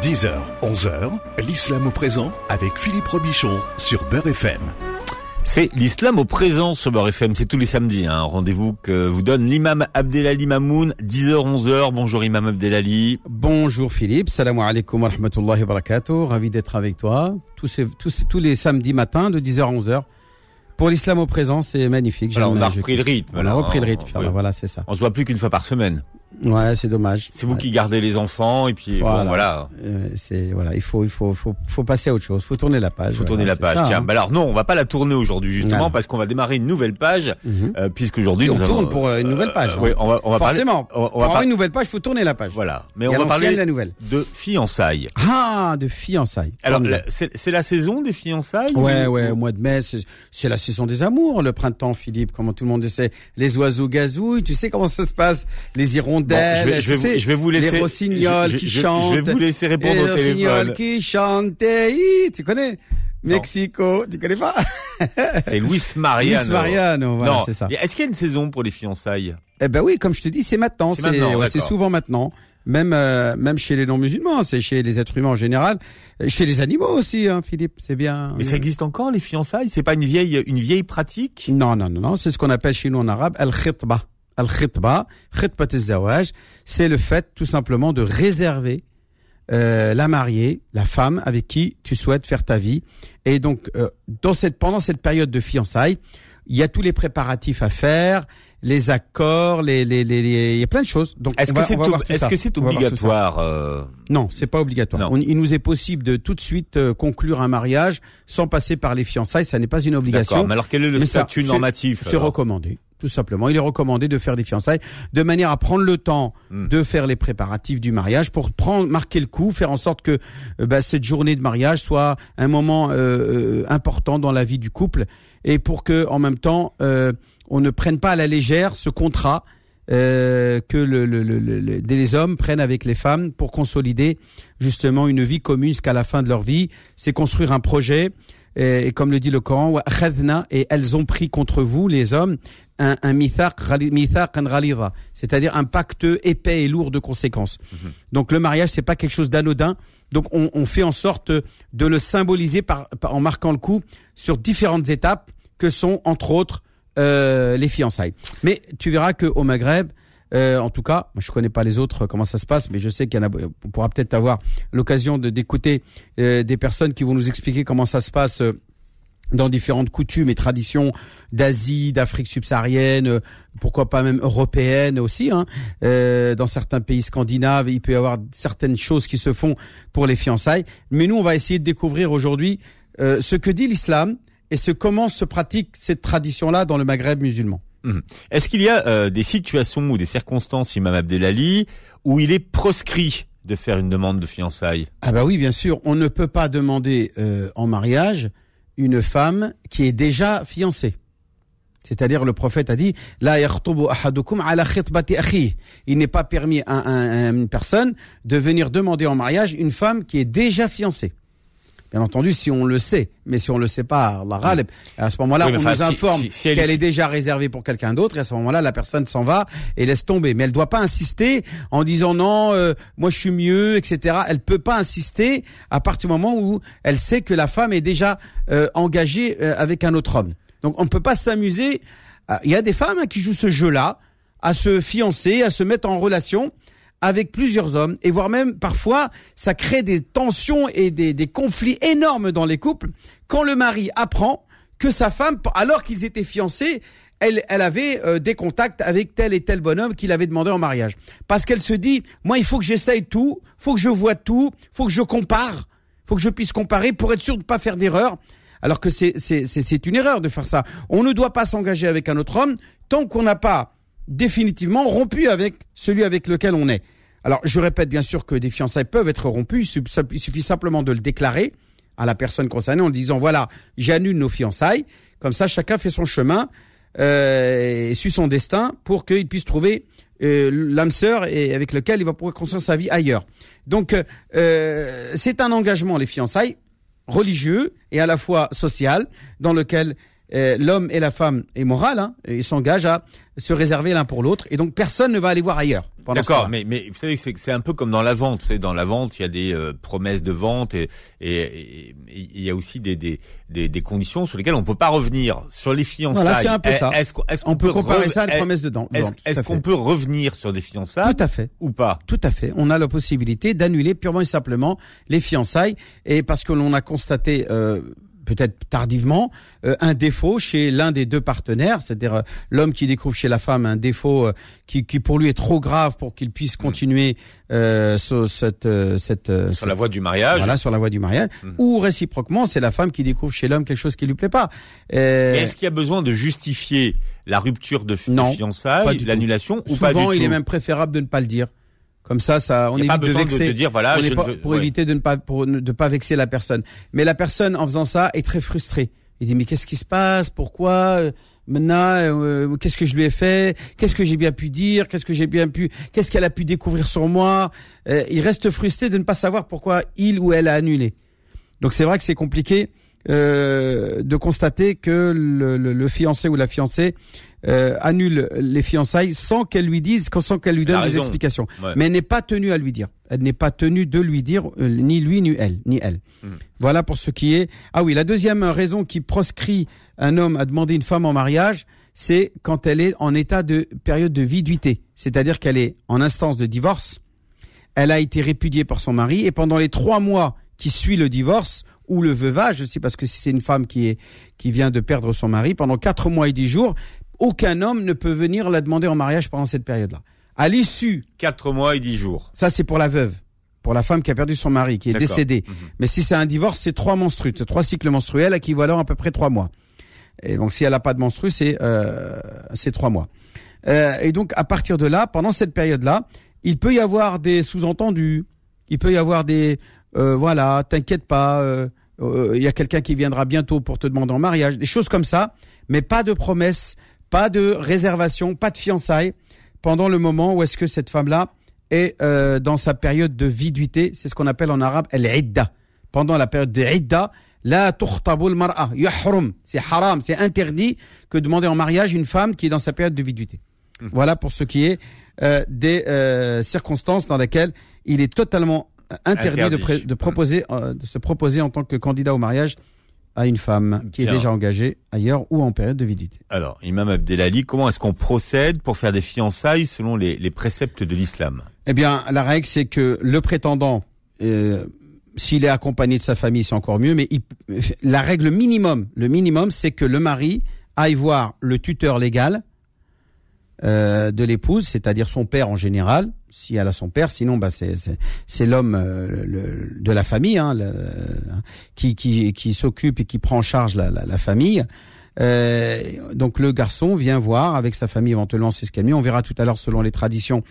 10h, 11h, l'islam au présent avec Philippe Robichon sur Beurre FM. C'est l'islam au présent sur Beurre FM, c'est tous les samedis, un hein. rendez-vous que vous donne l'imam Abdelali Mamoun, 10h, 11h. Bonjour imam Abdelali. Bonjour Philippe, salam alaikum wa rahmatullahi wa barakatuh, ravi d'être avec toi tous, tous, tous les samedis matins de 10h à 11h. Pour l'islam au présent, c'est magnifique. Alors, on a repris le rythme. On a repris le rythme. Voilà, c'est ça. On se voit plus qu'une fois par semaine. Ouais, c'est dommage. C'est vous qui gardez les enfants et puis voilà. Bon, voilà. Euh, c'est voilà, il faut il faut, faut faut passer à autre chose. Faut tourner la page. Faut tourner la page. Tiens, hein. bah alors non, on va pas la tourner aujourd'hui justement parce qu'on va démarrer une nouvelle page mhm. euh, puisque aujourd'hui on tourne pour euh, une nouvelle page. oui, on va on va forcément. Parler, on, va pour une nouvelle page, faut tourner la page. Voilà. Mais on va parler la nouvelle. de fiançailles. Ah, de fiançailles. Alors c'est la saison des fiançailles. Ouais, ouais, au mois de mai, c'est la saison des amours, le printemps, Philippe, comment tout le monde le sait. Les oiseaux gazouillent, tu sais comment ça se passe, les hirondelles je vais vous laisser. Les rossignols qui chantent. Je vais vous laisser répondre au téléphone. Les rossignols qui chantent. Tu connais Mexico, tu connais pas C'est Luis Mariano. Luis Mariano, voilà, c'est ça. Est-ce qu'il y a une saison pour les fiançailles? Eh ben oui, comme je te dis, c'est maintenant. C'est souvent maintenant. Même euh, même chez les non-musulmans, c'est chez les êtres humains en général, chez les animaux aussi, hein, Philippe, c'est bien. Mais ça existe encore les fiançailles? C'est pas une vieille une vieille pratique? Non, non, non, non. C'est ce qu'on appelle chez nous en arabe al-khitba. Al-khitba, khitbat c'est le fait tout simplement de réserver euh, la mariée, la femme avec qui tu souhaites faire ta vie. Et donc, euh, dans cette, pendant cette période de fiançailles, il y a tous les préparatifs à faire, les accords, les, les, les, il y a plein de choses. Donc, est-ce que c'est est-ce que c'est obligatoire euh... Non, c'est pas obligatoire. il nous est possible de tout de suite euh, conclure un mariage sans passer par les fiançailles. Ça n'est pas une obligation. Mais alors, quel est le statut normatif C'est recommandé tout simplement. Il est recommandé de faire des fiançailles de manière à prendre le temps hmm. de faire les préparatifs du mariage pour prendre marquer le coup, faire en sorte que euh, bah, cette journée de mariage soit un moment euh, euh, important dans la vie du couple et pour que en même temps on ne prenne pas à la légère ce contrat que le, les hommes prennent avec les femmes pour consolider justement une vie commune jusqu'à la fin de leur vie. C'est construire un projet. Et, comme le dit le Coran, et elles ont pris contre vous, les hommes, un, un c'est-à-dire un pacte épais et lourd de conséquences. Mhm. Donc le mariage, c'est pas quelque chose d'anodin. Donc on, on, fait en sorte de le symboliser par, en marquant le coup sur différentes étapes que sont entre autres euh, les fiançailles. Mais tu verras que au Maghreb, euh, en tout cas, je connais pas les autres comment ça se passe, mais je sais qu'il y en a. On pourra peut-être avoir l'occasion de d'écouter euh, des personnes qui vont nous expliquer comment ça se passe. Euh, dans différentes coutumes et traditions d'Asie, d'Afrique subsaharienne, pourquoi pas même européenne aussi. Hein. Dans certains pays scandinaves, il peut y avoir certaines choses qui se font pour les fiançailles. Mais nous, on va essayer de découvrir aujourd'hui euh, ce que dit l'islam et ce comment se pratique cette tradition-là dans le Maghreb musulman. Mmh. Est-ce qu'il y a euh, des situations ou des circonstances, Imam Abdelali, où il est proscrit de faire une demande de fiançailles? Ah bah oui, bien sûr. On ne peut pas demander en mariage une femme qui est déjà fiancée. C'est-à-dire le prophète a dit la Il n'est pas permis à, une personne de venir demander en mariage une femme qui est déjà fiancée. Bien entendu, si on le sait, mais si on le sait pas, Allah à ce moment-là, on nous informe qu'elle est... déjà réservée pour quelqu'un d'autre, et à ce moment-là, la personne s'en va et laisse tomber. Mais elle doit pas insister en disant non, euh, moi je suis mieux, etc. Elle peut pas insister à partir du moment où elle sait que la femme est déjà euh, engagée euh, avec un autre homme. Donc on ne peut pas s'amuser. Il y a des femmes hein, qui jouent ce jeu-là, à se fiancer, à se mettre en relation avec plusieurs hommes et voire même parfois ça crée des tensions et des, conflits énormes dans les couples quand le mari apprend que sa femme, alors qu'ils étaient fiancés, elle, elle avait euh, des contacts avec tel et tel bonhomme qu'il avait demandé en mariage. Parce qu'elle se dit, moi, il faut que j'essaye tout, faut que je vois tout, faut que je compare, faut que je puisse comparer pour être sûr de ne pas faire d'erreur. Alors que c'est une erreur de faire ça. On ne doit pas s'engager avec un autre homme tant qu'on n'a pas définitivement rompu avec celui avec lequel on est. Alors, je répète bien sûr que des fiançailles peuvent être rompues. Il suffit simplement de le déclarer à la personne concernée en disant voilà, j'annule nos fiançailles. Comme ça, chacun fait son chemin euh, et suit son destin pour qu'il puisse trouver euh, l'âme sœur et avec lequel il va pouvoir construire sa vie ailleurs. Donc, euh, c'est un engagement les fiançailles religieux et à la fois social dans lequel euh, l'homme et la femme est moral, hein, ils s'engagent à se réserver l'un pour l'autre, et donc personne ne va aller voir ailleurs. D'accord, mais, mais vous savez, c'est un peu comme dans la vente. Vous savez, dans la vente, il y a des euh, promesses de vente et, et, il y a aussi des, des, des, conditions sur lesquelles on peut pas revenir. Sur les fiançailles, voilà, c'est un peu ça. Est-ce qu'on peut, comparer ça à une promesse de vente Est-ce qu'on peut revenir sur des fiançailles Tout à fait. Ou pas? Tout à fait. On a la possibilité d'annuler purement et simplement les fiançailles, et parce que l'on a constaté. Euh, peut-être tardivement, euh, un défaut chez l'un des deux partenaires, c'est-à-dire euh, l'homme qui découvre chez la femme un défaut euh, qui, qui, pour lui est trop grave pour qu'il puisse mm. continuer sur cette, cette sur la voie du mariage, voilà, sur la voie du mariage, mm. ou réciproquement, c'est la femme qui découvre chez l'homme quelque chose qui lui plaît pas. Est-ce qu'il y a besoin de justifier la rupture de, fiançailles, l'annulation ou pas du tout il est même préférable de ne pas le dire. Comme ça, ça, on évite de vexer. dire voilà, pour éviter de ne pas pour de pas vexer la personne. Mais la personne en faisant ça est très frustrée. Il dit mais qu'est-ce qui se passe? Pourquoi? Euh, maintenant euh, Qu'est-ce que je lui ai fait? Qu'est-ce que j'ai bien pu dire? Qu'est-ce que j'ai bien pu Qu'est-ce qu'elle a pu découvrir sur moi? Euh, Il reste frustré de ne pas savoir pourquoi il ou elle a annulé. Donc c'est vrai que c'est compliqué de constater que le, le, le, fiancé ou la fiancée euh, annule les fiançailles sans qu'elle lui dise, sans qu'elle lui donne des explications. Mais elle n'est pas tenue à lui dire. Elle n'est pas tenue de lui dire euh, ni lui ni elle, ni elle. Hmm. Voilà pour ce qui est. Ah oui, la deuxième raison qui proscrit un homme à demander une femme en mariage, c'est quand elle est en état de période de viduité, c'est-à-dire qu'elle est en instance de divorce. Elle a été répudiée par son mari et pendant les trois mois qui suit le divorce ou le veuvage, je sais parce que si c'est une femme qui est qui vient de perdre son mari pendant quatre mois et dix jours, aucun homme ne peut venir la demander en mariage pendant cette période-là. À l'issue. Quatre mois et dix jours. Ça, c'est pour la veuve. Pour la femme qui a perdu son mari, qui est décédée. Mhm. Mais si c'est un divorce, c'est trois menstrues, trois cycles menstruels équivalent à peu près trois mois. Et donc, si elle n'a pas de menstrues, c'est euh, trois mois. Euh, et donc, à partir de là, pendant cette période-là, il peut y avoir des sous-entendus. Il peut y avoir des euh, voilà, t'inquiète pas, euh, euh, il y a quelqu'un qui viendra bientôt pour te demander en mariage, des choses comme ça, mais pas de promesses, pas de réservation, pas de fiançailles pendant le moment où est-ce que cette femme-là est euh, dans sa période de viduité. C'est ce qu'on appelle en arabe al-idda. Pendant la période de idda, la tukhtabul mar'a, yahrum. C'est haram, c'est interdit que demander en mariage une femme qui est dans sa période de viduité. Mmh. Voilà pour ce qui est euh, des euh, circonstances dans lesquelles il est totalement interdit, De, de, proposer, de se proposer en tant que candidat au mariage à une femme qui est déjà engagée ailleurs ou en période de vidité. Alors, Imam Abdelali, comment est-ce qu'on procède pour faire des fiançailles selon les, les préceptes de l'islam? Eh bien, la règle, c'est que le prétendant, euh, s'il est accompagné de sa famille, c'est encore mieux, mais il, la règle minimum, le minimum, c'est que le mari aille voir le tuteur légal euh, de l'épouse, c'est-à-dire son père en général, si elle a son père, sinon bah c'est l'homme euh, de la famille hein, qui qui qui s'occupe et qui prend en charge la, la, famille. Euh, donc le garçon vient voir avec sa famille éventuellement c'est ce qu'elle On verra tout à l'heure selon les traditions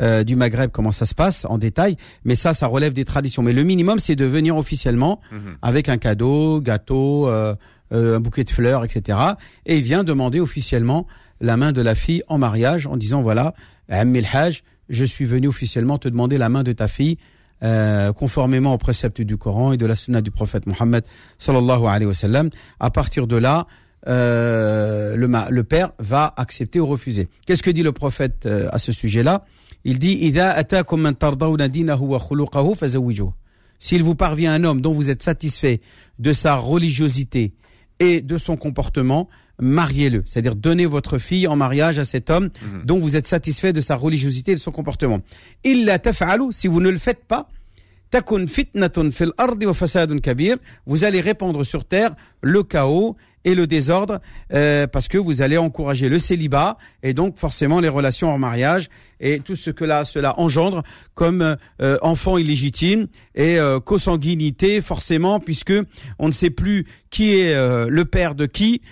euh, du Maghreb comment ça se passe en détail. Mais ça, ça relève des traditions. Mais le minimum, c'est de venir officiellement mhm. avec un cadeau, gâteau, euh, un bouquet de fleurs, etc. Et il vient demander officiellement la main de la fille en mariage en disant voilà, Hajj, je suis venu officiellement te demander la main de ta fille euh, conformément aux préceptes du Coran et de la sunna du prophète Mohammed sallallahu alayhi wa sallam. À partir de là, euh, le, le, père va accepter ou refuser. Qu'est-ce que dit le prophète euh, à ce sujet-là? Il dit S'il vous parvient un homme dont vous êtes satisfait de sa religiosité et de son comportement, mariez-le. C'est-à-dire donnez votre fille en mariage à cet homme mhm. dont vous êtes satisfait de sa religiosité et de son comportement. Illa taf'alu, si vous ne le faites pas, takun fasadun kabir, vous allez répandre sur terre le chaos et le désordre euh, parce que vous allez encourager le célibat et donc forcément les relations en mariage et tout ce que cela engendre comme euh, enfant illégitime et euh, consanguinité forcément puisque on ne sait plus qui est euh, le père de qui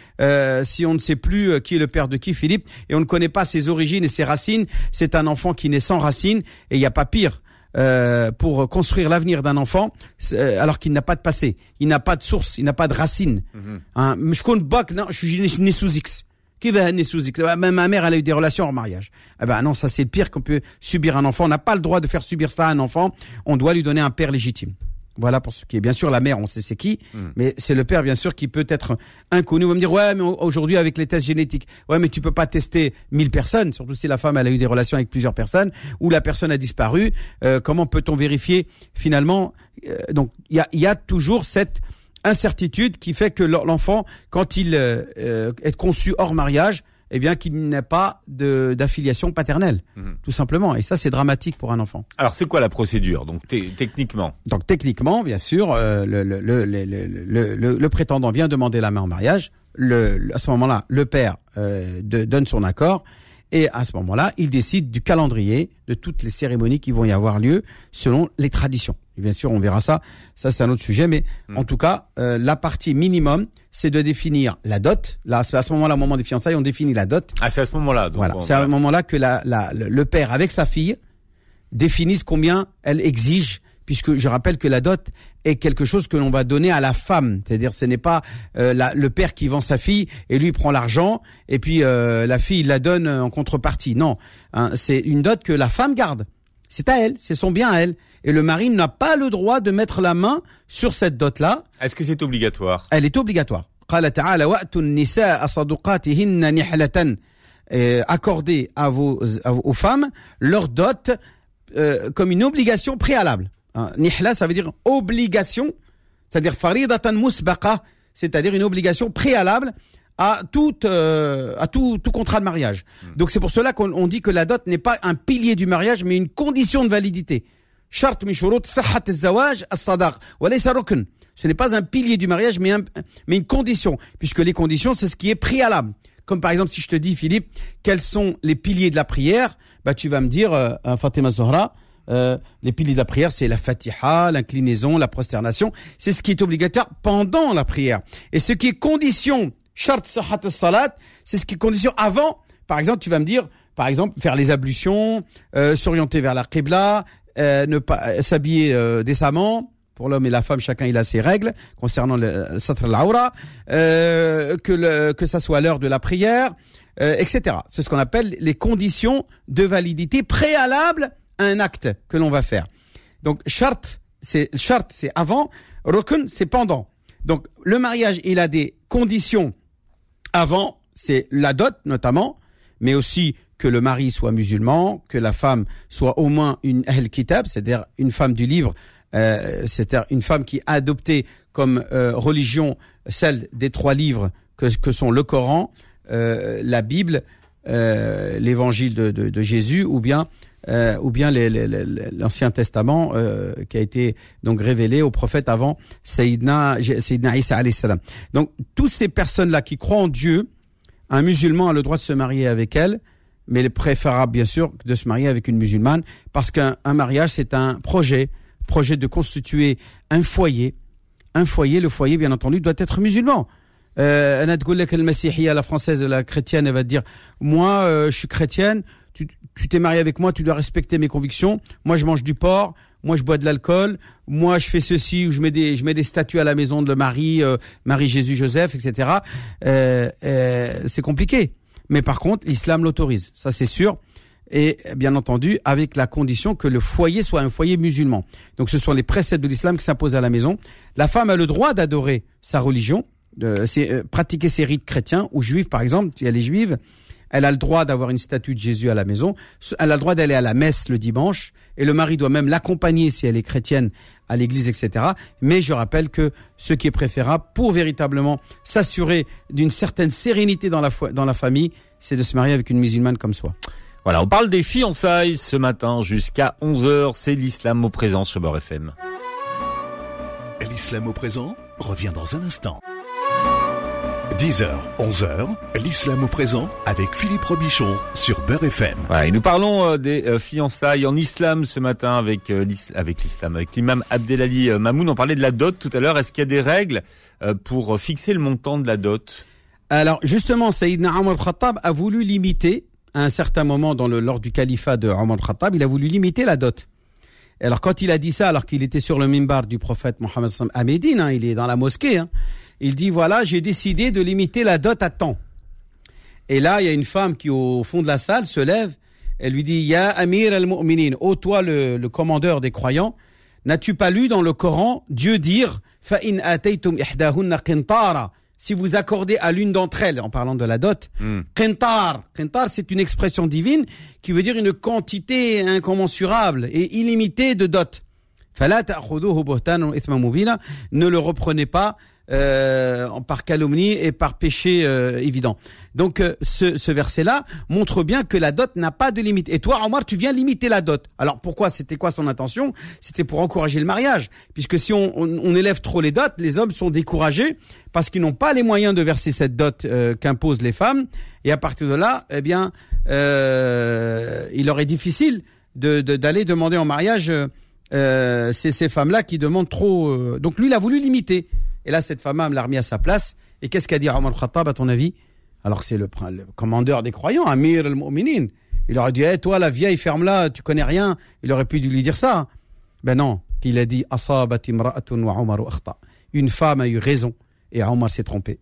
si on ne sait plus qui est le père de qui Philippe et on ne connaît pas ses origines et ses racines. C'est un enfant qui naît sans racines et il n'y a pas pire euh, pour construire l'avenir d'un enfant euh, alors qu'il n'a pas de passé, il n'a pas de source, il n'a pas de racine. Mhm. Hein, je compte pas non, je suis né sous X. Qui va naître sous X? Même ma mère, elle a eu des relations en mariage. Eh ben non, ça c'est le pire qu'on peut subir un enfant. On n'a pas le droit de faire subir ça à un enfant. On doit lui donner un père légitime. Voilà pour ce qui est. Bien sûr, la mère, on sait c'est qui, hmm. mais c'est le père, bien sûr, qui peut être inconnu. Vous va me dire, ouais, mais aujourd'hui, avec les tests génétiques, ouais, mais tu peux pas tester 1000 personnes, surtout si la femme, elle a eu des relations avec plusieurs personnes, ou la personne a disparu. Euh, comment peut-on vérifier finalement euh, Donc, il y a, y a toujours cette incertitude qui fait que l'enfant, quand il euh, est conçu hors mariage, eh bien qu'il n'ait pas d'affiliation paternelle, mhm. tout simplement. Et ça, c'est dramatique pour un enfant. Alors, c'est quoi la procédure, donc techniquement? Donc techniquement, bien sûr, euh, le, le, le, le, prétendant vient demander la main en mariage. Le, à ce moment-là, le père euh, de, donne son accord. Et à ce moment-là, il décide du calendrier de toutes les cérémonies qui vont y avoir lieu selon les traditions bien sûr, on verra ça. Ça, c'est un autre sujet. Mais hmm. en tout cas, euh, la partie minimum, c'est de définir la dot. Là, c'est à ce moment-là, au moment des fiançailles, on définit la dot. Ah, c'est à ce moment-là. Voilà. C'est à ce moment-là que la, la, le père, avec sa fille, définisse combien elle exige, puisque je rappelle que la dot est quelque chose que l'on va donner à la femme. C'est-à-dire, ce n'est pas euh, la, le père qui vend sa fille et lui prend l'argent et puis euh, la fille il la donne en contrepartie. Non, hein, c'est une dot que la femme garde. C'est à elle, c'est son bien à elle et le mari n'a pas le droit de mettre la main sur cette dot-là. Est-ce que c'est obligatoire? Elle est obligatoire. Accordez à vos, aux femmes leur dot euh, comme une obligation préalable. Hein, nihla, ça veut dire obligation, c'est-à-dire faridatan musbaqa, c'est-à-dire une obligation préalable à tout, euh, à tout, tout contrat de mariage. Hmm. Donc c'est pour cela qu'on dit que la dot n'est pas un pilier du mariage, mais une condition de validité. Ce n'est pas un pilier du mariage, mais, mais une condition, puisque les conditions, c'est ce qui est préalable. Comme par exemple, si je te dis, Philippe, quels sont les piliers de la prière, bah tu vas me dire, euh, Fatima Zohra, euh, les piliers de la prière, c'est la fatiha, l'inclinaison, la prosternation. C'est ce qui est obligatoire pendant la prière. Et ce qui est condition, shart sahat salat, c'est ce qui est condition avant. Par exemple, tu vas me dire, par exemple, faire les ablutions, euh, s'orienter vers la qibla, euh, ne pas euh, s'habiller euh, décemment. Pour l'homme et la femme, chacun il a ses règles concernant le satr al euh, que le, que ça soit l'heure de la prière, etc. C'est ce qu'on appelle les conditions de validité préalables à un acte que l'on va faire. Donc charte, c'est charte, c'est avant, rukun, c'est pendant. Donc le mariage, il a des conditions avant, c'est la dot notamment, mais aussi que le mari soit musulman, que la femme soit au moins une Ahl Kitab, c'est-à-dire une femme du livre, euh, c'est-à-dire une femme qui a adopté comme euh, religion celle des trois livres que, sont le Coran, euh, la Bible, l'évangile de, Jésus, ou bien ou bien l'Ancien Testament qui a été donc révélé au prophète avant Sayyidina, Sayyidina Isa salam. Donc toutes ces personnes-là qui croient en Dieu, un musulman a le droit de se marier avec elle, mais il est préférable bien sûr de se marier avec une musulmane parce qu'un mariage c'est un projet, projet de constituer un foyer. Un foyer, le foyer bien entendu doit être musulman. Euh, la française, la chrétienne, elle va dire, moi euh, je suis chrétienne, tu t'es marié avec moi, tu dois respecter mes convictions. Moi je mange du porc, moi je bois de l'alcool, moi je fais ceci ou je mets des je mets des statues à la maison de Marie, euh, Marie Jésus Joseph, etc. Euh, euh, c'est compliqué. Mais par contre, l'islam l'autorise, ça c'est sûr. Et bien entendu, avec la condition que le foyer soit un foyer musulman. Donc ce sont les préceptes de l'islam qui s'imposent à la maison. La femme a le droit d'adorer sa religion, de euh, pratiquer ses rites chrétiens ou juifs par exemple, si elle est juive. Elle a le droit d'avoir une statue de Jésus à la maison. Elle a le droit d'aller à la messe le dimanche. Et le mari doit même l'accompagner si elle est chrétienne à l'église, etc. Mais je rappelle que ce qui est préférable pour véritablement s'assurer d'une certaine sérénité dans la, dans la famille, c'est de se marier avec une musulmane comme soi. Voilà, on parle des fiançailles ce matin jusqu'à 11h. C'est l'islam au présent sur Beurre FM. L'islam au présent revient dans un instant. 10h, 11h, l'islam au présent avec Philippe Robichon sur Beurre FM. et nous parlons euh, des euh, fiançailles en islam ce matin avec euh, avec l'islam, avec l'imam Abdelali Mamoun. On parlait de la dot tout à l'heure. Est-ce qu'il y a des règles pour fixer le montant de la dot? Alors justement, Sayyidina Omar Khattab a voulu limiter à un certain moment dans le lors du califat de Omar Khattab, il a voulu limiter la dot. Alors quand il a dit ça, alors qu'il était sur le mimbar du prophète Mohammed à Médine, hein, il est dans la mosquée. Hein, il dit voilà, j'ai décidé de limiter la dot à temps. Et là, il y a une femme qui, au fond de la salle, se lève. Elle lui dit Ya Amir al-Mu'minin, ô toi le, commandeur des croyants, N'as-tu pas lu dans le Coran Dieu dire si vous accordez à l'une d'entre elles, en parlant de la dot, mm. c'est une expression divine qui veut dire une quantité incommensurable et illimitée de dot. Ne le reprenez pas euh, par calomnie et par péché euh, évident. Donc euh, ce, ce verset-là montre bien que la dot n'a pas de limite. Et toi, Omar, tu viens limiter la dot. Alors pourquoi? C'était quoi son intention? C'était pour encourager le mariage, puisque si on, on, élève trop les dots, les hommes sont découragés parce qu'ils n'ont pas les moyens de verser cette dot qu'imposent les femmes. Et à partir de là, eh bien, il leur est difficile d'aller de, d'aller demander en mariage euh, ces, ces femmes-là qui demandent trop. donc lui, il a voulu limiter. Et là, cette femme l'a remis à sa place. Et qu'est-ce qu'a dit Omar Khattab, à ton avis? Alors c'est le, commandeur des croyants, Amir al-Mu'minin. Il aurait dit, hey, toi, la vieille, ferme-la, tu connais rien. Il aurait pu lui dire ça. Ben non, il a dit, Une femme a eu raison. Et Omar s'est trompé.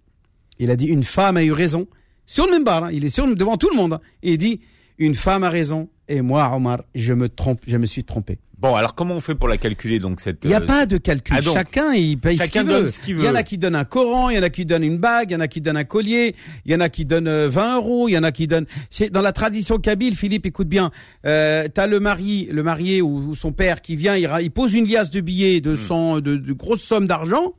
Il a dit, une femme a eu raison. Sur le même bar, hein. il est sur, devant tout le monde. Hein. Et il dit, une femme a raison. Et moi, Omar, je me trompe, je me suis trompé. Bon, alors comment on fait pour la calculer donc cette Il n'y a euh, pas de calcul. Ah, chacun il paye ce qu'il veut. Il y en a qui donnent un Coran, il y en a qui donnent une bague, il y en a qui donnent un collier, il y en a qui donnent 20 euh, euros, il y en a qui donnent. C'est dans la tradition kabyle. Philippe, écoute bien. Euh, T'as le mari, le marié ou, son père qui vient, il, il, pose une liasse de billets de, 100, hmm. de, de grosses sommes d'argent.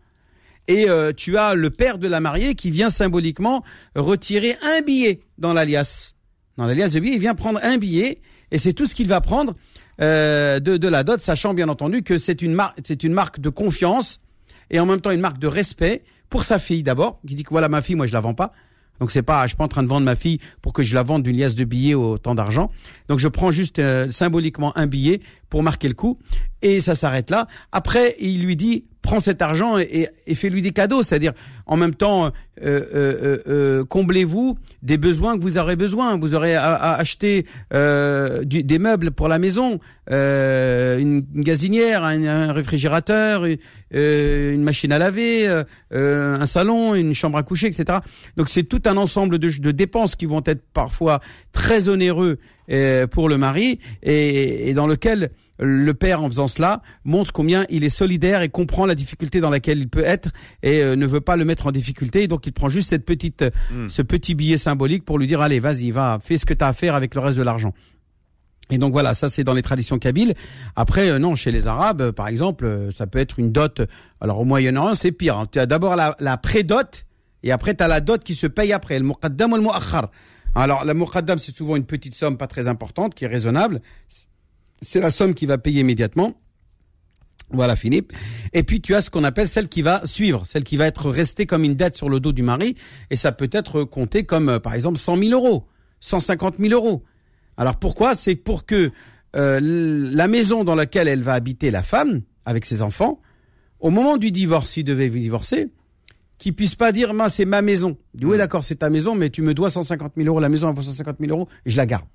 Et euh, tu as le père de la mariée qui vient symboliquement retirer un billet dans la liasse. Dans la liasse de billets, il vient prendre un billet et c'est tout ce qu'il va prendre. Euh, de, la dot, sachant bien entendu que c'est une, une marque de confiance et en même temps une marque de respect pour sa fille d'abord, qui dit que voilà ma fille, moi je la vends pas. Donc c'est pas, je suis pas en train de vendre ma fille pour que je la vende d'une liasse de billets au temps d'argent. Donc je prends juste euh, symboliquement un billet pour marquer le coup et ça s'arrête là. Après, il lui dit prends cet argent et, et, fais-lui des cadeaux, c'est-à-dire en même temps euh, euh, euh, euh comblez-vous des besoins que vous aurez besoin. Vous aurez à, à acheter euh, du, des meubles pour la maison, une, gazinière, un, réfrigérateur, une, machine à laver, un salon, une chambre à coucher, etc. Donc c'est tout un ensemble de, de, dépenses qui vont être parfois très onéreux pour le mari et, et dans lequel le père, en faisant cela, montre combien il est solidaire et comprend la difficulté dans laquelle il peut être et euh, ne veut pas le mettre en difficulté. Donc, il prend juste cette petite, hmm. ce petit billet symbolique pour lui dire, allez, vas-y, va, fais ce que tu as à faire avec le reste de l'argent. Et donc voilà, ça c'est dans les traditions kabyles. Après, euh, non, chez les Arabes, euh, par exemple, ça peut être une dot. Alors au Moyen-Orient, c'est pire. Hein. Tu as d'abord la, la pré-dot et après tu as la dot qui se paye après, le muqaddam ou le muakhar. Alors la muqaddam, c'est souvent une petite somme pas très importante qui est raisonnable c'est la somme qui va payer immédiatement. Voilà Philippe. Et puis tu as ce qu'on appelle celle qui va suivre, celle qui va être restée comme une dette sur le dos du mari, et ça peut être compté comme euh, par exemple 100 000 euros, 150 000 euros. Alors pourquoi? C'est pour que euh, la maison dans laquelle elle va habiter la femme, avec ses enfants, au moment du divorce, s'il devait divorcer, qu'il puisse pas dire, c'est ma maison. oui, d'accord, c'est ta maison, mais tu me dois 150 000 euros, la maison elle vaut 150 000 euros, je la garde.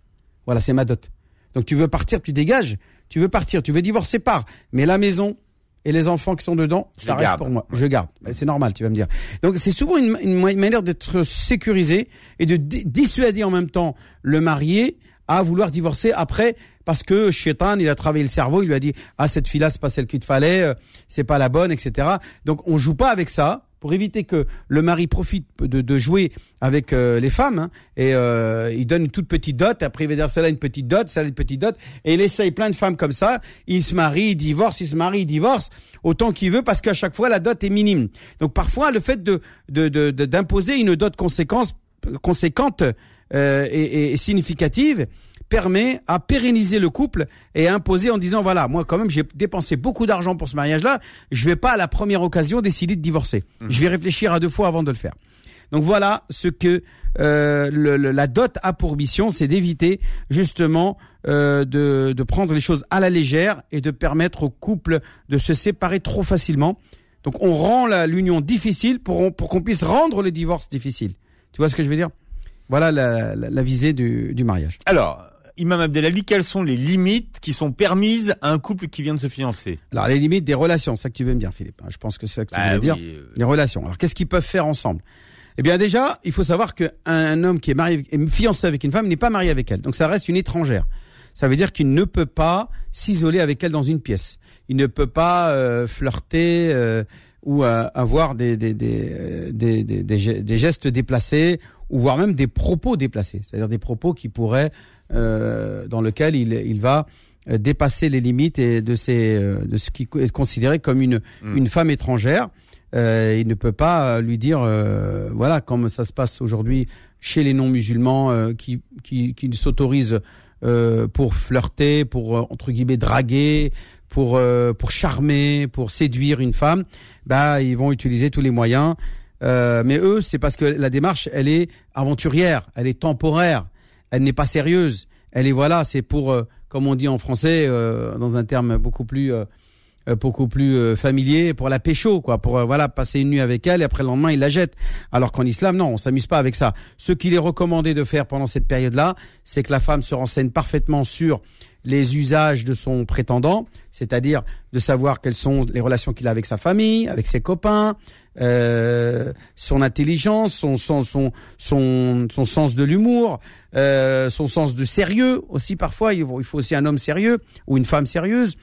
Voilà, c'est ma dot. Donc tu veux partir, tu dégages. Tu veux partir, tu veux divorcer, par. Mais la maison et les enfants qui sont dedans, ça reste pour moi. Je garde. C'est normal, tu vas me dire. Donc c'est souvent une, manière d'être sécurisé et de dissuader en même temps le marié à vouloir divorcer après parce que Shaitan, il a travaillé le cerveau, il lui a dit ah cette fille-là c'est pas celle qu'il te fallait, euh, c'est pas la bonne, etc. Donc on joue pas avec ça pour éviter que le mari profite de, de jouer avec euh, les femmes hein, et euh, il donne une toute petite dot après il va dire celle-là une petite dot celle-là une petite dot et il essaye plein de femmes comme ça il se marie il divorce il se marie il divorce autant qu'il veut parce qu'à chaque fois la dot est minime. Donc parfois le fait de d'imposer une dot conséquence conséquente euh, et, et significative permet à pérenniser le couple et à imposer en disant voilà, moi quand même j'ai dépensé beaucoup d'argent pour ce mariage-là, je vais pas à la première occasion décider de divorcer. Mhm. Je vais réfléchir à deux fois avant de le faire. Donc voilà ce que euh, le, la dot a pour mission, c'est d'éviter justement euh, de, de prendre les choses à la légère et de permettre au couple de se séparer trop facilement. Donc on rend l'union difficile pour, pour qu'on puisse rendre le divorce difficile. Tu vois ce que je veux dire? Voilà la, la, la visée du, du mariage. Alors, Imam Abdelali, quelles sont les limites qui sont permises à un couple qui vient de se fiancer? Alors les limites des relations, c'est ça que tu veux me dire Philippe. Hein. Je pense que c'est ça que tu bah veux dire. Euh. Les relations. Alors qu'est-ce qu'ils peuvent faire ensemble? Eh bien déjà, il faut savoir qu'un homme qui est marié, est fiancé avec une femme n'est pas marié avec elle. Donc ça reste une étrangère. Ça veut dire qu'il ne peut pas s'isoler avec elle dans une pièce. Il ne peut pas euh, flirter euh, ou avoir des des, des, des, des, gestes déplacés ou voire même des propos déplacés. C'est-à-dire des propos qui pourraient, dans lequel il, il va dépasser les limites et de, ces, de ce qui est considéré comme une, hmm. une femme étrangère. Euh, il ne peut pas lui dire, euh, voilà, comme ça se passe aujourd'hui chez les non-musulmans euh, qui, qui, qui s'autorisent pour flirter, pour entre guillemets draguer, pour pour charmer, pour séduire une femme, bah ils vont utiliser tous les moyens. Mais eux, c'est parce que la démarche, elle est aventurière, elle est temporaire, elle n'est pas sérieuse. Elle est voilà, c'est pour, comme on dit en français, dans un terme beaucoup plus euh, beaucoup plus euh, familier pour la pécho, quoi, pour euh, voilà passer une nuit avec elle et après le lendemain il la jette. Alors qu'en islam, non, on s'amuse pas avec ça. Ce qu'il est recommandé de faire pendant cette période-là, c'est que la femme se renseigne parfaitement sur les usages de son prétendant, c'est-à-dire de savoir quelles sont les relations qu'il a avec sa famille, avec ses copains, euh, son intelligence, son, son, son, son, son sens de l'humour, euh, son sens de sérieux aussi parfois. Il faut aussi un homme sérieux ou une femme sérieuse.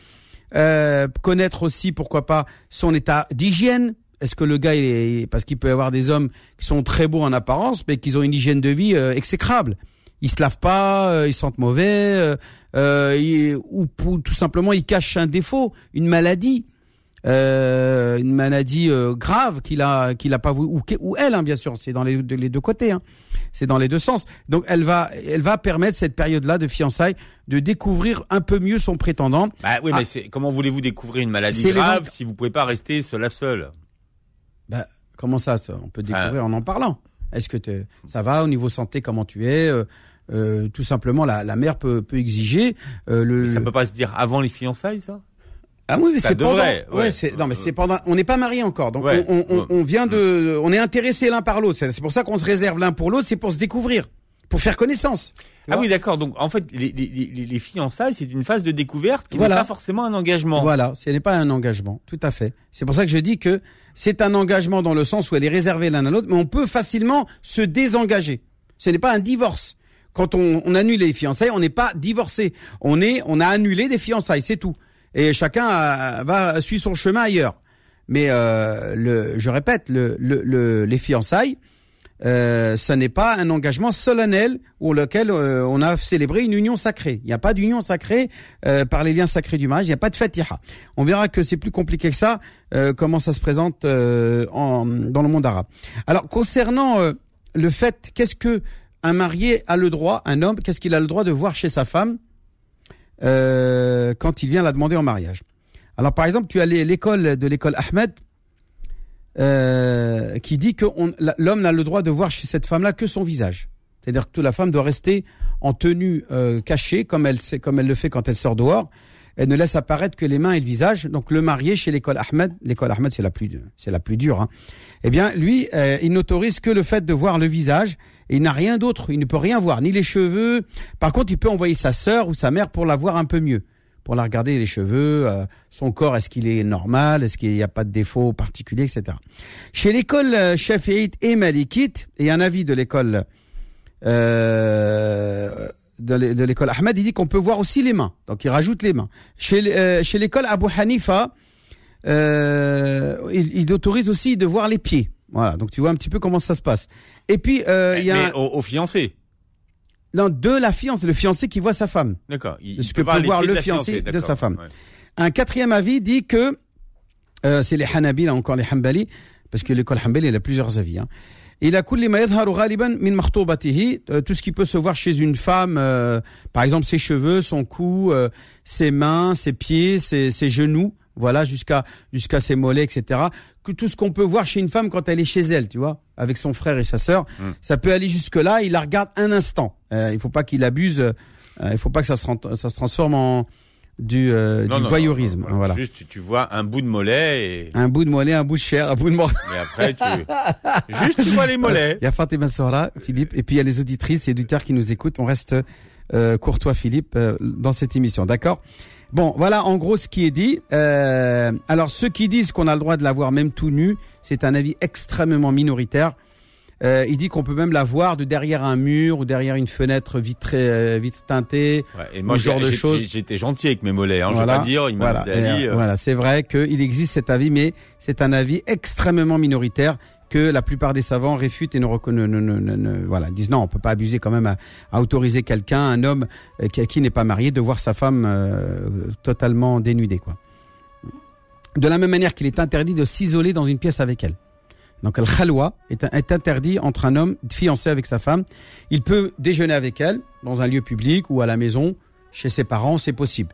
Euh, connaître aussi, pourquoi pas, son état d'hygiène. Est-ce que le gars, est, parce qu'il peut y avoir des hommes qui sont très beaux en apparence, mais qui ont une hygiène de vie euh, exécrable. Ils se lavent pas, euh, ils sentent mauvais, ou, tout simplement ils cachent un défaut, une maladie. Euh, une maladie euh, grave qu'il a qu'il a pas voulu ou, ou elle hein, bien sûr. C'est dans les, les, deux côtés hein. c'est dans les deux sens. Donc elle va elle va permettre cette période là de fiançailles de découvrir un peu mieux son prétendant. Bah oui mais ah. c'est comment voulez-vous découvrir une maladie grave si vous pouvez pas rester seul seul? Bah comment ça, on peut découvrir ah. en en parlant. Est-ce que ça va au niveau santé comment tu es euh, euh tout simplement la, la mère peut, peut exiger euh, le ça peut pas se dire avant les fiançailles ça? Ah oui, c'est pendant. Ouais, c'est non, mais c'est pendant. On n'est pas mariés encore, donc on, on, on, vient de. On est intéressés l'un par l'autre. C'est pour ça qu'on se réserve l'un pour l'autre. C'est pour se découvrir, pour faire connaissance. Ah oui, d'accord. Donc en fait, les, les, les fiançailles, c'est une phase de découverte qui n'est pas forcément un engagement. Voilà, ce n'est pas un engagement, tout à fait. C'est pour ça que je dis que c'est un engagement dans le sens où elle est réservée l'un à l'autre, mais on peut facilement se désengager. Ce n'est pas un divorce. Quand on, on annule les fiançailles, on n'est pas divorcé. On est, on a annulé des fiançailles, c'est tout et chacun va suivre son chemin ailleurs. Mais euh, le, je répète, le, le, les fiançailles, euh, ce n'est pas un engagement solennel où lequel euh, on a célébré une union sacrée. Il n'y a pas d'union sacrée euh, par les liens sacrés du mariage. Il n'y a pas de fatiha. On verra que c'est plus compliqué que ça. comment ça se présente en, dans le monde arabe. Alors concernant le fait, qu'est-ce que un marié a le droit, un homme, qu'est-ce qu'il a le droit de voir chez sa femme euh, quand il vient la demander en mariage. Alors par exemple, tu as l'école de l'école Ahmed euh, qui dit que l'homme n'a le droit de voir chez cette femme-là que son visage. C'est-à-dire que la femme doit rester en tenue euh, cachée comme elle, comme elle le fait quand elle sort dehors. Elle ne laisse apparaître que les mains et le visage. Donc le marié chez l'école Ahmed, l'école Ahmed c'est la plus c'est la plus dure. Hein. Eh bien lui, euh, il n'autorise que le fait de voir le visage il n'a rien d'autre, il ne peut rien voir, ni les cheveux. Par contre, il peut envoyer sa sœur ou sa mère pour la voir un peu mieux, pour la regarder les cheveux, euh, son corps, est-ce qu'il est normal, est-ce qu'il n'y a pas de défaut particulier, etc. Chez l'école euh, Shafi'ite et Malikite, et un avis de l'école euh, de l'école Ahmed, il dit qu'on peut voir aussi les mains. Donc il rajoute les mains. Chez, chez l'école Abu Hanifa, il autorise aussi de voir les pieds. Voilà, donc tu vois un petit peu comment ça se passe. Et puis euh, il y a mais au, fiancé. Non, de la fiancée, le fiancé qui voit sa femme. D'accord. Il, que peut voir le fiancé de sa femme. Un quatrième avis dit que euh, c'est les Hanabi, là encore les Hanbali, parce que l'école Hanbali, il a plusieurs avis. Hein. Il a euh, tout ce qui peut se voir chez une femme, euh, par exemple ses cheveux, son cou, euh, ses mains, ses pieds, ses, ses genoux, voilà, jusqu'à jusqu'à ses mollets, etc. Que tout ce qu'on peut voir chez une femme quand elle est chez elle, tu vois, avec son frère et sa sœur, hmm. ça peut aller jusque là. Il la regarde un instant. Euh, il faut pas qu'il abuse. Euh, il faut pas que ça se ça se transforme en du, euh, du voyeurisme. voilà. Juste, tu vois un bout de mollet et... Un bout de mollet, un bout de chair, un bout de mollet. Mais après, tu... Juste, tu vois les mollets. Il y a Fatima Sora, Philippe, et puis il y a les auditrices et auditeurs qui nous écoutent. On reste euh, courtois, Philippe, euh, dans cette émission. D'accord? Bon, voilà en gros ce qui est dit. Euh, alors ceux qui disent qu'on a le droit de l'avoir même tout nu, c'est un avis extrêmement minoritaire. Euh, il dit qu'on peut même la voir de derrière un mur ou derrière une fenêtre vitrée, euh, vitre teintée. Ouais, et moi, ce genre de choses. J'étais gentil avec mes mollets. Hein, voilà, je vais pas dire. Il voilà, euh, voilà, c'est vrai qu'il existe cet avis, mais c'est un avis extrêmement minoritaire que la plupart des savants réfutent et ne ne, voilà, disent non, on peut pas abuser quand même à, autoriser quelqu'un, un homme euh, qui, qui n'est pas marié, de voir sa femme euh, totalement dénudée, quoi. De la même manière qu'il est interdit de s'isoler dans une pièce avec elle. Donc le khalwa est, interdit entre un homme fiancé avec sa femme. Il peut déjeuner avec elle dans un lieu public ou à la maison, chez ses parents, c'est possible.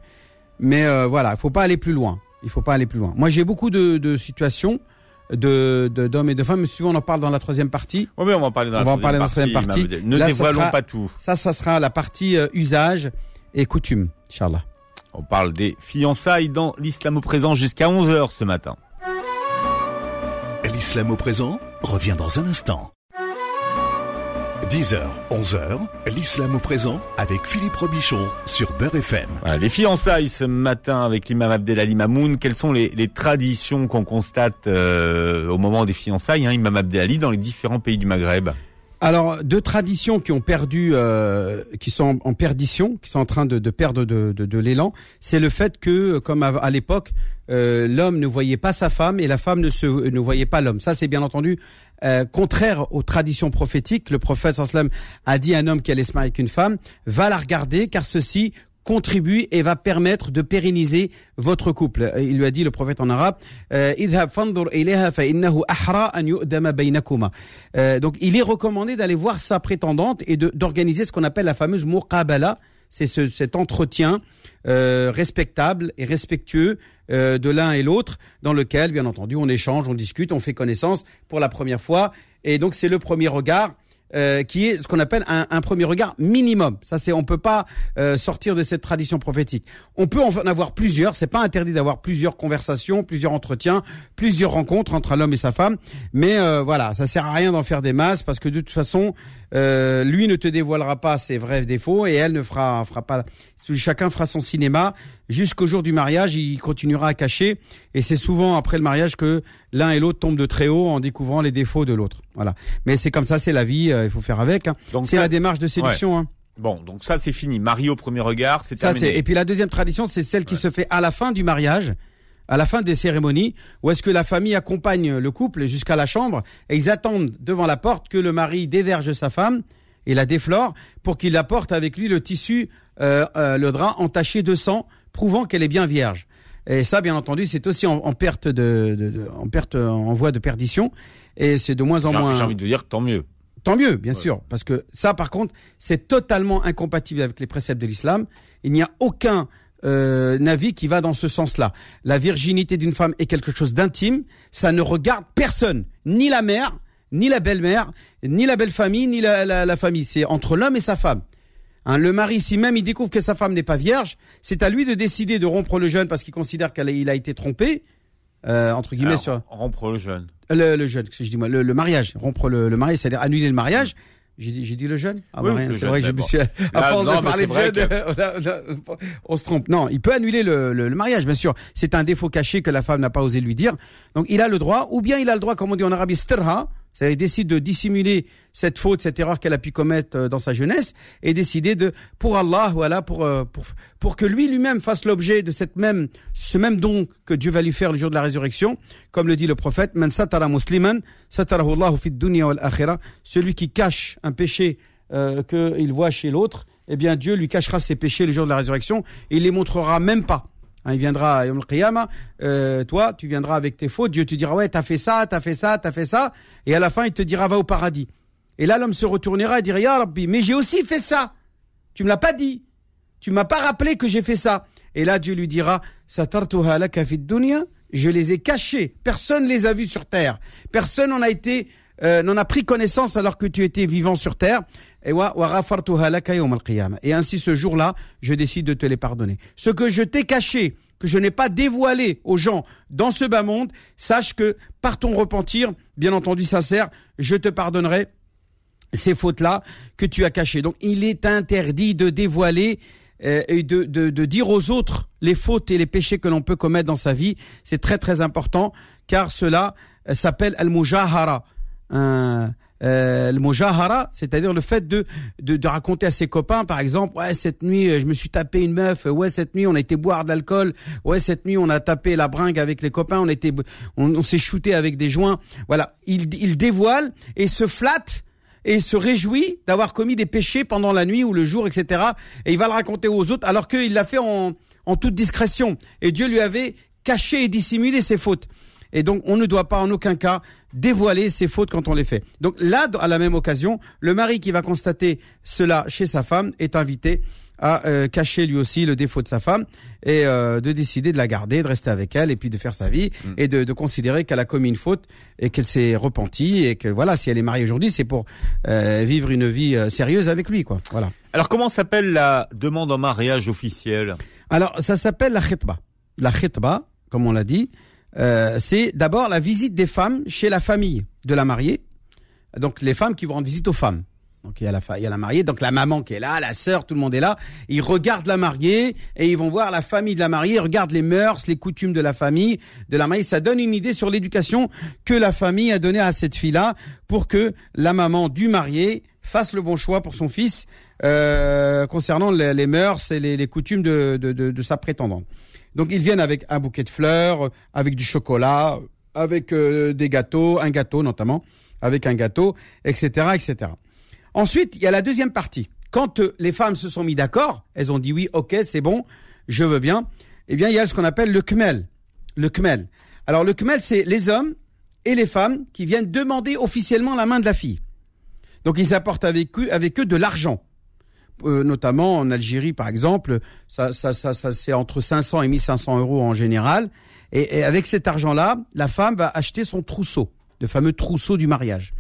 Mais euh, voilà, il faut pas aller plus loin. Il faut pas aller plus loin. Moi, j'ai beaucoup de situations de d'hommes et de femmes. Si on en parle dans la troisième partie. Oui, mais on va en parler dans, on la, va en troisième parler dans la troisième partie. partie. Ne Là, dévoilons sera- pas tout. Ça, ça sera la partie euh, usage et coutume, Inch'Allah. On parle des fiançailles dans l'islam au présent jusqu'à 11h ce matin. L'islam au présent revient dans un instant. 10h, 11h, l'islam au présent avec Philippe Robichon sur Beurre FM. Les fiançailles ce matin avec l'imam Abdelali Mamoun. Quelles sont les, les traditions qu'on constate euh, au moment des fiançailles, hein, imam Abdelali, dans les différents pays du Maghreb? Alors, deux traditions qui ont perdu, euh, qui sont en, perdition, qui sont en train de, de perdre de, de, de l'élan, c'est le fait que, comme à, à l'époque, euh, l'homme ne voyait pas sa femme et la femme ne, se, ne voyait pas l'homme. Ça, c'est bien entendu euh, contraire aux traditions prophétiques. Le prophète sallam a dit un homme qui allait se marier avec une femme, va la regarder car ceci contribue et va permettre de pérenniser votre couple. Il lui a dit, le prophète en arabe, euh. Euh, donc il est recommandé d'aller voir sa prétendante et d'organiser ce qu'on appelle la fameuse muqabala, c'est ce, cet entretien euh, respectable et respectueux euh, de l'un et l'autre, dans lequel, bien entendu, on échange, on discute, on fait connaissance pour la première fois. Et donc, c'est le premier regard euh, qui est ce qu'on appelle un, premier regard minimum. Ça, c'est on peut pas euh, sortir de cette tradition prophétique. On peut en avoir plusieurs. C'est pas interdit d'avoir plusieurs conversations, plusieurs entretiens, plusieurs rencontres entre un homme et sa femme. Mais euh, voilà, ça sert à rien d'en faire des masses parce que de toute façon, euh, lui ne te dévoilera pas ses vrais défauts et elle ne fera fera pas. Chacun fera son cinéma jusqu'au jour du mariage. Il continuera à cacher et c'est souvent après le mariage que l'un et l'autre tombent de très haut en découvrant les défauts de l'autre. Voilà. Mais c'est comme ça, c'est la vie. euh, il faut faire avec. hein. C'est la démarche de séduction. hein. Bon, donc ça c'est fini. Marie au premier regard, c'est Ça, terminé. et puis la deuxième tradition, c'est celle qui se fait à la fin du mariage, à la fin des cérémonies, où est-ce que la famille accompagne le couple jusqu'à la chambre et ils attendent devant la porte que le mari déverge sa femme et la déflore pour qu'il apporte avec lui le tissu, euh, euh, le drap entaché de sang, prouvant qu'elle est bien vierge. Et ça, bien entendu, c'est aussi en, en perte de, de- de- en perte, en voie de perdition, et c'est de moins en moins. j'ai envie de dire tant mieux. Tant mieux, bien Ouais. sûr, parce que ça, par contre, c'est totalement incompatible avec les préceptes de l'islam. Il n'y a aucun euh, avis qui va dans ce sens-là. La virginité d'une femme est quelque chose d'intime. Ça ne regarde personne, ni la mère, ni la belle-mère, ni la belle-famille, ni la, la- la famille. C'est entre l'homme et sa femme. Hein, le mari, si même il découvre que sa femme n'est pas vierge, c'est à lui de décider de rompre le jeûne parce qu'il considère qu'il a été trompé, euh, entre guillemets, Alors, sur rompre le jeûne. le, le jeûne, je dis moi, le, le mariage, rompre le, le mariage, c'est-à-dire annuler le mariage. J'ai dit, dit le jeûne Ah Oui, bah c'est vrai que je me suis, à Là, force non, de parler de jeûne, on, se trompe. Non, il peut annuler le, le, le mariage, bien sûr. C'est un défaut caché que la femme n'a pas osé lui dire. Donc il a le droit, ou bien il a le droit, comme on dit en arabe, istirha, il décide de dissimuler cette faute, cette erreur qu'elle a pu commettre euh, dans sa jeunesse, et décider de, pour Allah, voilà, pour euh, pour pour que lui lui-même fasse l'objet de cette même ce même don que Dieu va lui faire le jour de la résurrection, comme le dit le prophète, man satara musliman, celui qui cache un péché euh, qu'il voit chez l'autre, eh bien Dieu lui cachera ses péchés le jour de la résurrection et il les montrera même pas. Hein, il viendra Yom euh, toi, tu viendras avec tes fautes, Dieu te dira, ouais, t'as fait ça, t'as fait ça, t'as fait ça, et à la fin, il te dira, va au paradis. Et là, l'homme se retournera et dira, Ya Rabbi, mais j'ai aussi fait ça. Tu me l'as pas dit. Tu m'as pas rappelé que j'ai fait ça. Et là, Dieu lui dira, Satartuha laka dunya, je les ai cachés. Personne les a vus sur terre. Personne n'en a été, euh, n'en a pris connaissance alors que tu étais vivant sur terre. Et ainsi, ce jour-là, je décide de te les pardonner. Ce que je t'ai caché, que je n'ai pas dévoilé aux gens dans ce bas monde, sache que par ton repentir, bien entendu sincère, je te pardonnerai ces fautes-là que tu as cachées. Donc il est interdit de dévoiler euh, et de, de, de dire aux autres les fautes et les péchés que l'on peut commettre dans sa vie. C'est très très important car cela euh, s'appelle al-mujahara. Un- euh, le mot jahara, c'est-à-dire le fait de, de, raconter à ses copains, par exemple, ouais cette nuit je me suis tapé une meuf, ouais cette nuit on a été boire de l'alcool, ouais cette nuit on a tapé la bringue avec les copains, on était, on, s'est shooté avec des joints. Voilà, il, il dévoile et se flatte et se réjouit d'avoir commis des péchés pendant la nuit ou le jour, etc. Et il va le raconter aux autres alors qu'il l'a fait en, en toute discrétion. Et Dieu lui avait caché et dissimulé ses fautes. Et donc, on ne doit pas en aucun cas dévoiler ses fautes quand on les fait. Donc là, à la même occasion, le mari qui va constater cela chez sa femme est invité à euh, cacher lui aussi le défaut de sa femme et euh, de décider de la garder, de rester avec elle et puis de faire sa vie mm. et de, de considérer qu'elle a commis une faute et qu'elle s'est repentie et que voilà, si elle est mariée aujourd'hui, c'est pour euh, vivre une vie sérieuse avec lui, quoi. Voilà. Alors comment s'appelle la demande en mariage officielle Alors ça s'appelle la khitba. La khitba, comme on l'a dit, euh, c'est d'abord la visite des femmes chez la famille de la mariée. Donc les femmes qui vont rendre visite aux femmes. Donc il y a la il y a la mariée, donc la maman qui est là, la sœur, tout le monde est là. Ils regardent la mariée et ils vont voir la famille de la mariée, ils regardent les mœurs, les coutumes de la famille de la mariée. Ça donne une idée sur l'éducation que la famille a donnée à cette fille-là pour que la maman du marié fasse le bon choix pour son fils euh, concernant les, mœurs et les, coutumes de, de, de sa prétendante. Donc ils viennent avec un bouquet de fleurs, avec du chocolat, avec euh, des gâteaux, un gâteau notamment, avec un gâteau, etc., etc. Ensuite, il y a la deuxième partie. Quand euh, les femmes se sont mis d'accord, elles ont dit oui, ok, c'est bon, je veux bien. Eh bien, il y a ce qu'on appelle le kmel. Le kmel. Alors le kmel, c'est les hommes et les femmes qui viennent demander officiellement la main de la fille. Donc ils apportent avec eux, avec eux de l'argent. Euh, notamment en Algérie par exemple, ça, ça, ça, ça c'est entre 500 et 1500 euros en général. Et, avec cet argent-là, la femme va acheter son trousseau, le fameux trousseau du mariage.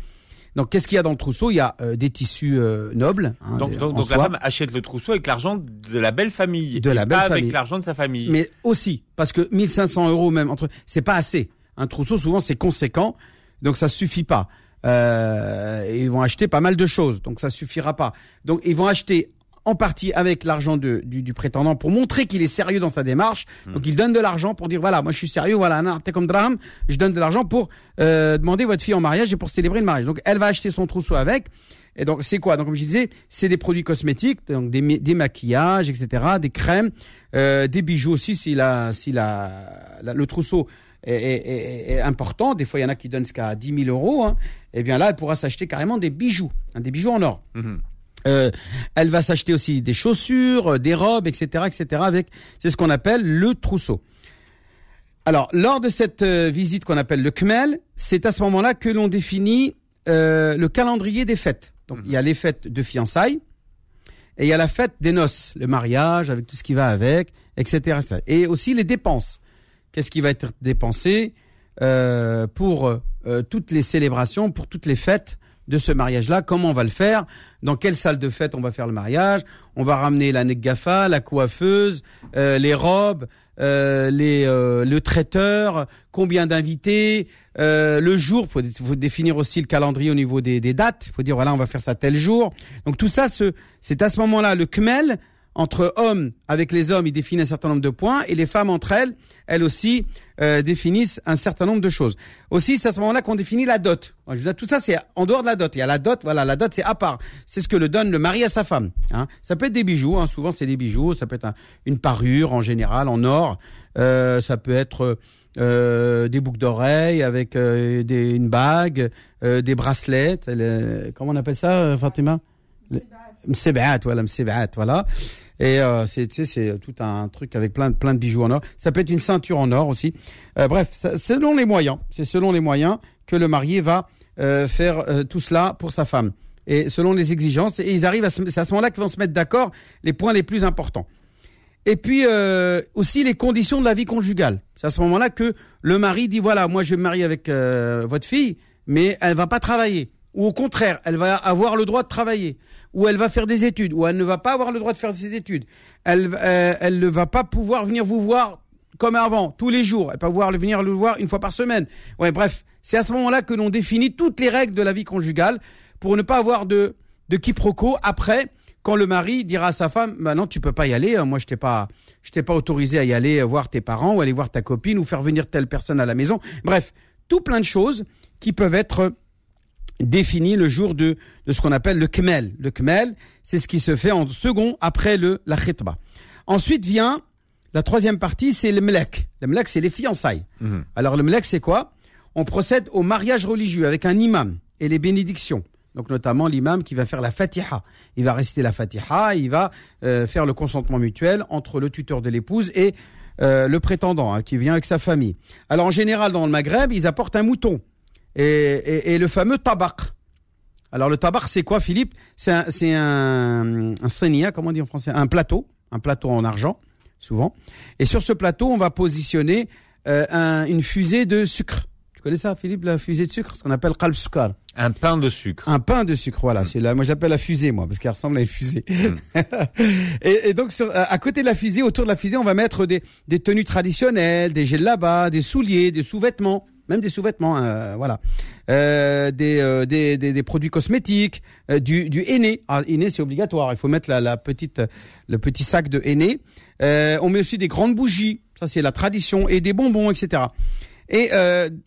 Donc, qu'est-ce qu'il y a dans le trousseau? Il y a euh, des tissus euh, nobles. Hein, donc, donc, la femme achète le trousseau avec l'argent de la belle famille, de la belle pas famille. avec l'argent de sa famille. Mais aussi parce que 1500 euros même entre, c'est pas assez. Un trousseau souvent c'est conséquent, donc ça suffit pas. Euh, ils vont acheter pas mal de choses, donc ça suffira pas. Donc ils vont acheter en partie avec l'argent du, du, prétendant pour montrer qu'il est sérieux dans sa démarche. Hmm. Donc il donne de l'argent pour dire voilà, moi je suis sérieux, voilà, t'es comme drame, je donne de l'argent pour euh, demander votre fille en mariage et pour célébrer le mariage. Donc elle va acheter son trousseau avec. Et donc c'est quoi? Donc comme je disais, c'est des produits cosmétiques, donc des, des maquillages, etc., des crèmes, euh, des bijoux aussi si la si la, le trousseau est, important. Des fois, il y en a qui donnent jusqu'à 10 000 euros. Hein. Eh bien là, elle pourra s'acheter carrément des bijoux, hein, des bijoux en or. Mhm. Euh, elle va s'acheter aussi des chaussures, euh, des robes, etc., etc. Avec, c'est ce qu'on appelle le trousseau. Alors, lors de cette euh, visite qu'on appelle le Kmel, c'est à ce moment-là que l'on définit le calendrier des fêtes. Donc, il y a les fêtes de fiançailles et il y a la fête des noces, le mariage avec tout ce qui va avec, etc. Et aussi les dépenses. Qu'est-ce qui va être dépensé pour toutes les célébrations, pour toutes les fêtes de ce mariage-là, comment on va le faire, dans quelle salle de fête on va faire le mariage, on va ramener la negafa, la coiffeuse, euh, les robes, euh, les, euh, le traiteur, combien d'invités, le jour, faut, faut définir aussi le calendrier au niveau des, des dates, il faut dire voilà on va faire ça tel jour. Donc tout ça, c'est à ce moment-là le kmel, entre hommes avec les hommes, ils définissent un certain nombre de points, et les femmes entre elles, elles aussi euh, définissent un certain nombre de choses. Aussi, c'est à ce moment-là qu'on définit la dot. Je vous tout ça, c'est en dehors de la dot. Il y a la dot, voilà, la dot, c'est à part. C'est ce que le donne le mari à sa femme. Hein. Ça peut être des bijoux, hein. souvent c'est des bijoux, ça peut être une parure en général en or, euh, ça peut être euh, des boucles d'oreilles avec euh, des, une bague, euh, des bracelets. comment on appelle ça, Fatima? Msebaat, voilà, Msebaat, voilà. Et euh, c'est tu sais, c'est tout un truc avec plein, de bijoux en or. Ça peut être une ceinture en or aussi. Euh, bref, selon les moyens, c'est selon les moyens que le marié va euh, faire euh, tout cela pour sa femme. Et selon les exigences, et ils arrivent à c'est à ce moment-là qu'ils vont se mettre d'accord les points les plus importants. Et puis euh, aussi les conditions de la vie conjugale. C'est à ce moment-là que le mari dit voilà, moi je vais me marier avec votre fille, mais elle va pas travailler ou au contraire, elle va avoir le droit de travailler, ou elle va faire des études, ou elle ne va pas avoir le droit de faire ses études. Elle, euh, elle ne va pas pouvoir venir vous voir comme avant, tous les jours. Elle va pouvoir venir le voir une fois par semaine. Ouais, bref, c'est à ce moment-là que l'on définit toutes les règles de la vie conjugale pour ne pas avoir de, de quiproquo après, quand le mari dira à sa femme, bah non, tu peux pas y aller, moi je t'ai pas, je t'ai pas autorisé à y aller voir tes parents, ou aller voir ta copine, ou faire venir telle personne à la maison. Bref, tout plein de choses qui peuvent être défini le jour de, de ce qu'on appelle le kmel. Le kmel, c'est ce qui se fait en second après le, la khitba. Ensuite vient la troisième partie, c'est le mlek. Le mlek, c'est les fiançailles. Mhm. Alors le mlek, c'est quoi? On procède au mariage religieux avec un imam et les bénédictions. Donc notamment l'imam qui va faire la fatiha. Il va réciter la fatiha, il va euh, faire le consentement mutuel entre le tuteur de l'épouse et euh, le prétendant hein, qui vient avec sa famille. Alors en général dans le Maghreb, ils apportent un mouton et, le fameux tabac. Alors le tabac, c'est quoi, Philippe? C'est un, c'est un, un comment on dit en français? Un plateau, un plateau en argent, souvent. Et sur ce plateau, on va positionner euh, une fusée de sucre. Tu connais ça, Philippe, la fusée de sucre, ce qu'on appelle qalb sukar. Un pain de sucre. Un pain de sucre, voilà. C'est là, moi j'appelle la fusée, moi, parce qu'elle ressemble à une fusée. Hmm. et, donc, à côté de la fusée, autour de la fusée, on va mettre des, des tenues traditionnelles, des là-bas, des souliers, des sous-vêtements même des sous-vêtements, euh, voilà, euh, euh, des, des, des, produits cosmétiques, du, du henné. Ah, henné, c'est obligatoire. Il faut mettre la, la, petite, le petit sac de henné. on met aussi des grandes bougies. Ça, c'est la tradition et des bonbons, etc. Et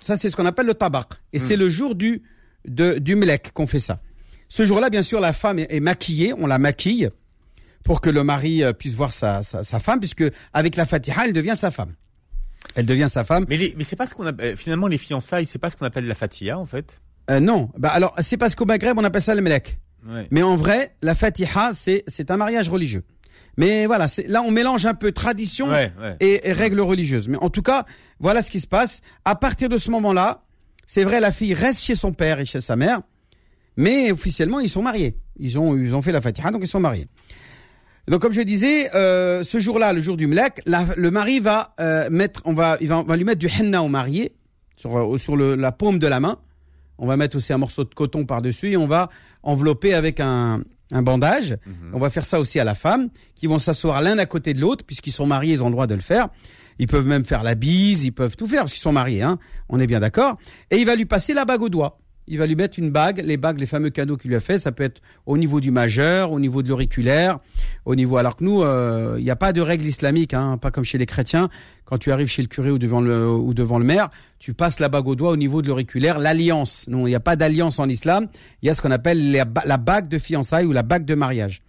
ça, c'est ce qu'on appelle le tabac. Et c'est hmm. le jour du de, du qu'on fait ça. Ce jour-là, bien sûr, la femme est, maquillée. On la maquille pour que le mari puisse voir sa, sa, sa femme, puisque avec la fatiha, elle devient sa femme. Elle devient sa femme. Mais, mais c'est pas ce qu'on appelle, finalement, les fiançailles, c'est pas ce qu'on appelle la fatiha, en fait euh, Non. Bah, alors, c'est parce qu'au Maghreb, on appelle ça le melek. Mais en vrai, la fatiha, c'est, c'est un mariage religieux. Mais voilà, là, on mélange un peu tradition Et, règles religieuses. Mais en tout cas, voilà ce qui se passe. À partir de ce moment-là, c'est vrai, la fille reste chez son père et chez sa mère. Mais officiellement, ils sont mariés. Ils ont, ils ont fait la fatiha, donc ils sont mariés. Donc comme je disais, euh, ce jour-là, le jour du mlek, le mari va euh, mettre, on va, il va, va, lui mettre du henna au marié sur euh, sur le, la paume de la main. On va mettre aussi un morceau de coton par dessus et on va envelopper avec un, un bandage. Mhm. On va faire ça aussi à la femme, qui vont s'asseoir l'un à côté de l'autre puisqu'ils sont mariés, ils ont le droit de le faire. Ils peuvent même faire la bise, ils peuvent tout faire parce qu'ils sont mariés. Hein. On est bien d'accord. Et il va lui passer la bague au doigt il va lui mettre une bague, les bagues, les fameux cadeaux qu'il lui a fait, ça peut être au niveau du majeur, au niveau de l'auriculaire, au niveau. Alors que nous, euh, il n'y a pas de règle islamique, hein, pas comme chez les chrétiens. Quand tu arrives chez le curé ou devant le ou devant le maire, tu passes la bague au doigt au niveau de l'auriculaire, l'alliance. Non, il n'y a pas d'alliance en islam. Il y a ce qu'on appelle la, bague de fiançailles ou la bague de mariage.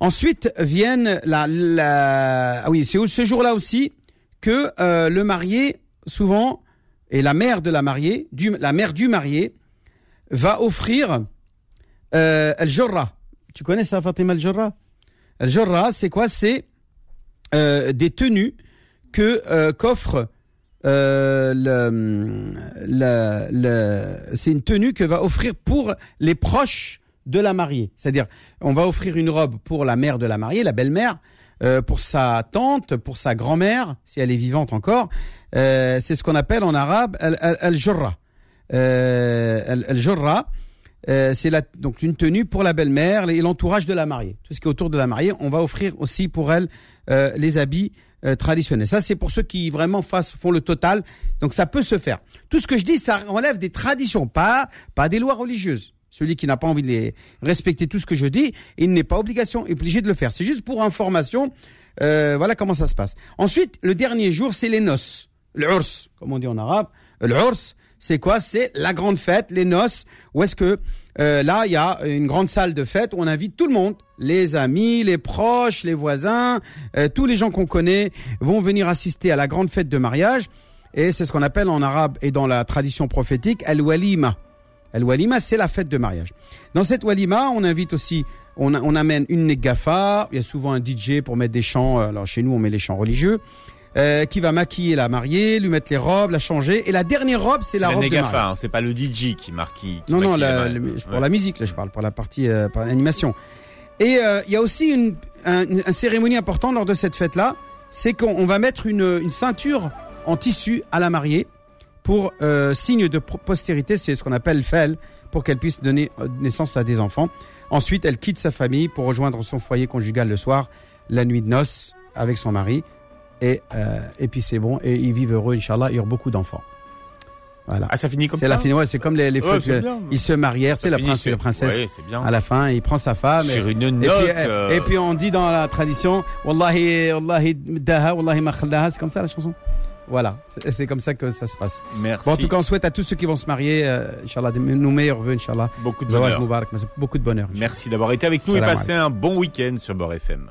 Ensuite viennent la, la ah oui, c'est ce jour-là aussi que euh, le marié souvent et la mère de la mariée, du, la mère du marié, va offrir euh, Al-Jorra. Tu connais ça, Fatima Al-Jorra? Al-Jorra, c'est quoi? C'est euh, des tenues que euh, qu'offre euh, le, le, le c'est une tenue que va offrir pour les proches de la mariée. C'est-à-dire, on va offrir une robe pour la mère de la mariée, la belle-mère, euh, pour sa tante, pour sa grand-mère, si elle est vivante encore. Euh, c'est ce qu'on appelle en arabe al-jorra. Euh, al-jorra, euh, c'est donc une tenue pour la belle-mère et l'entourage de la mariée. Tout ce qui est autour de la mariée, on va offrir aussi pour elle euh, les habits euh, traditionnels. Ça, c'est pour ceux qui vraiment fassent, font le total. Donc ça peut se faire. Tout ce que je dis, ça relève des traditions, pas pas des lois religieuses. Celui qui n'a pas envie de les respecter tout ce que je dis, il n'est pas obligation, obligé de le faire. C'est juste pour information. Euh, voilà comment ça se passe. Ensuite, le dernier jour, c'est les noces. Le comme on dit en arabe. Le c'est quoi? C'est la grande fête, les noces, où est-ce que euh, là, il y a une grande salle de fête où on invite tout le monde, les amis, les proches, les voisins, euh, tous les gens qu'on connaît vont venir assister à la grande fête de mariage. Et c'est ce qu'on appelle en arabe et dans la tradition prophétique al-walima. Al-walima, c'est la fête de mariage. Dans cette walima, on invite aussi, on, on amène une negafa, il y a souvent un DJ pour mettre des chants, alors chez nous on met les chants religieux, euh, qui va maquiller la mariée, lui mettre les robes, la changer. Et la dernière robe, c'est la, robe de mariée. Hein, c'est pas le DJ qui marque. Qui non, non, la, pour la musique, là, je parle, pour la partie, euh, pour l'animation. Et euh, il y a aussi une, une, cérémonie importante lors de cette fête-là, c'est qu'on va mettre une, une, ceinture en tissu à la mariée pour signe de postérité, c'est ce qu'on appelle fel, pour qu'elle puisse donner naissance à des enfants. Ensuite, elle quitte sa famille pour rejoindre son foyer conjugal le soir, la nuit de noces avec son mari. Et, euh, et puis c'est bon. Et ils vivent heureux, Inch'Allah. Ils ont beaucoup d'enfants. Voilà. Ah, ça finit comme ça la fin, ouais, c'est comme les, les ouais. Ils se marièrent, c'est la, prince, la princesse. Ouais, bien. À la fin, il prend sa femme. Sur et, une note. Et puis, euh... et puis, on dit dans la tradition, Wallahi, Wallahi daha, Wallahi c'est comme ça la chanson. Voilà, c'est comme ça que ça se passe. Merci. Bon, en tout cas, on souhaite à tous ceux qui vont se marier, euh, Inch'Allah, nos meilleurs voeux, Inch'Allah. Beaucoup de bonheur. Mubarak, beaucoup de bonheur. Merci d'avoir été avec nous Salam et passez un bon week-end sur Bord FM.